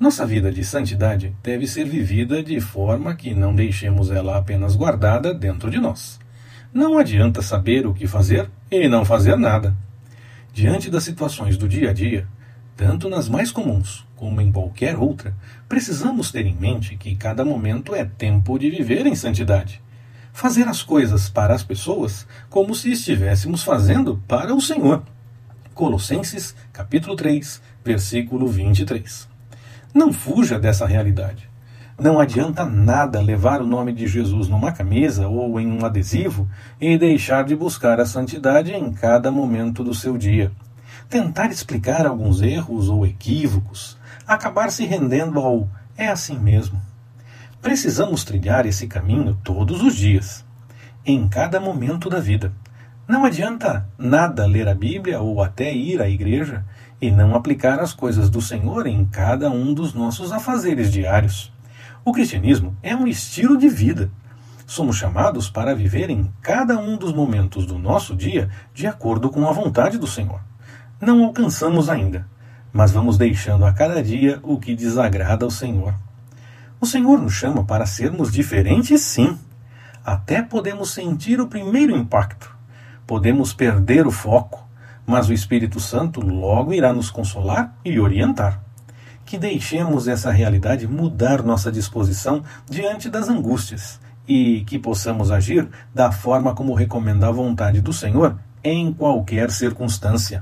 Nossa vida de santidade deve ser vivida de forma que não deixemos ela apenas guardada dentro de nós. Não adianta saber o que fazer e não fazer nada. Diante das situações do dia a dia, tanto nas mais comuns como em qualquer outra, precisamos ter em mente que cada momento é tempo de viver em santidade. Fazer as coisas para as pessoas como se estivéssemos fazendo para o Senhor. Colossenses, capítulo 3, versículo 23. Não fuja dessa realidade. Não adianta nada levar o nome de Jesus numa camisa ou em um adesivo e deixar de buscar a santidade em cada momento do seu dia. Tentar explicar alguns erros ou equívocos, acabar se rendendo ao é assim mesmo. Precisamos trilhar esse caminho todos os dias, em cada momento da vida. Não adianta nada ler a Bíblia ou até ir à igreja e não aplicar as coisas do Senhor em cada um dos nossos afazeres diários. O cristianismo é um estilo de vida. Somos chamados para viver em cada um dos momentos do nosso dia de acordo com a vontade do Senhor. Não alcançamos ainda, mas vamos deixando a cada dia o que desagrada ao Senhor. O Senhor nos chama para sermos diferentes, sim. Até podemos sentir o primeiro impacto. Podemos perder o foco, mas o Espírito Santo logo irá nos consolar e orientar. Que deixemos essa realidade mudar nossa disposição diante das angústias e que possamos agir da forma como recomenda a vontade do Senhor em qualquer circunstância.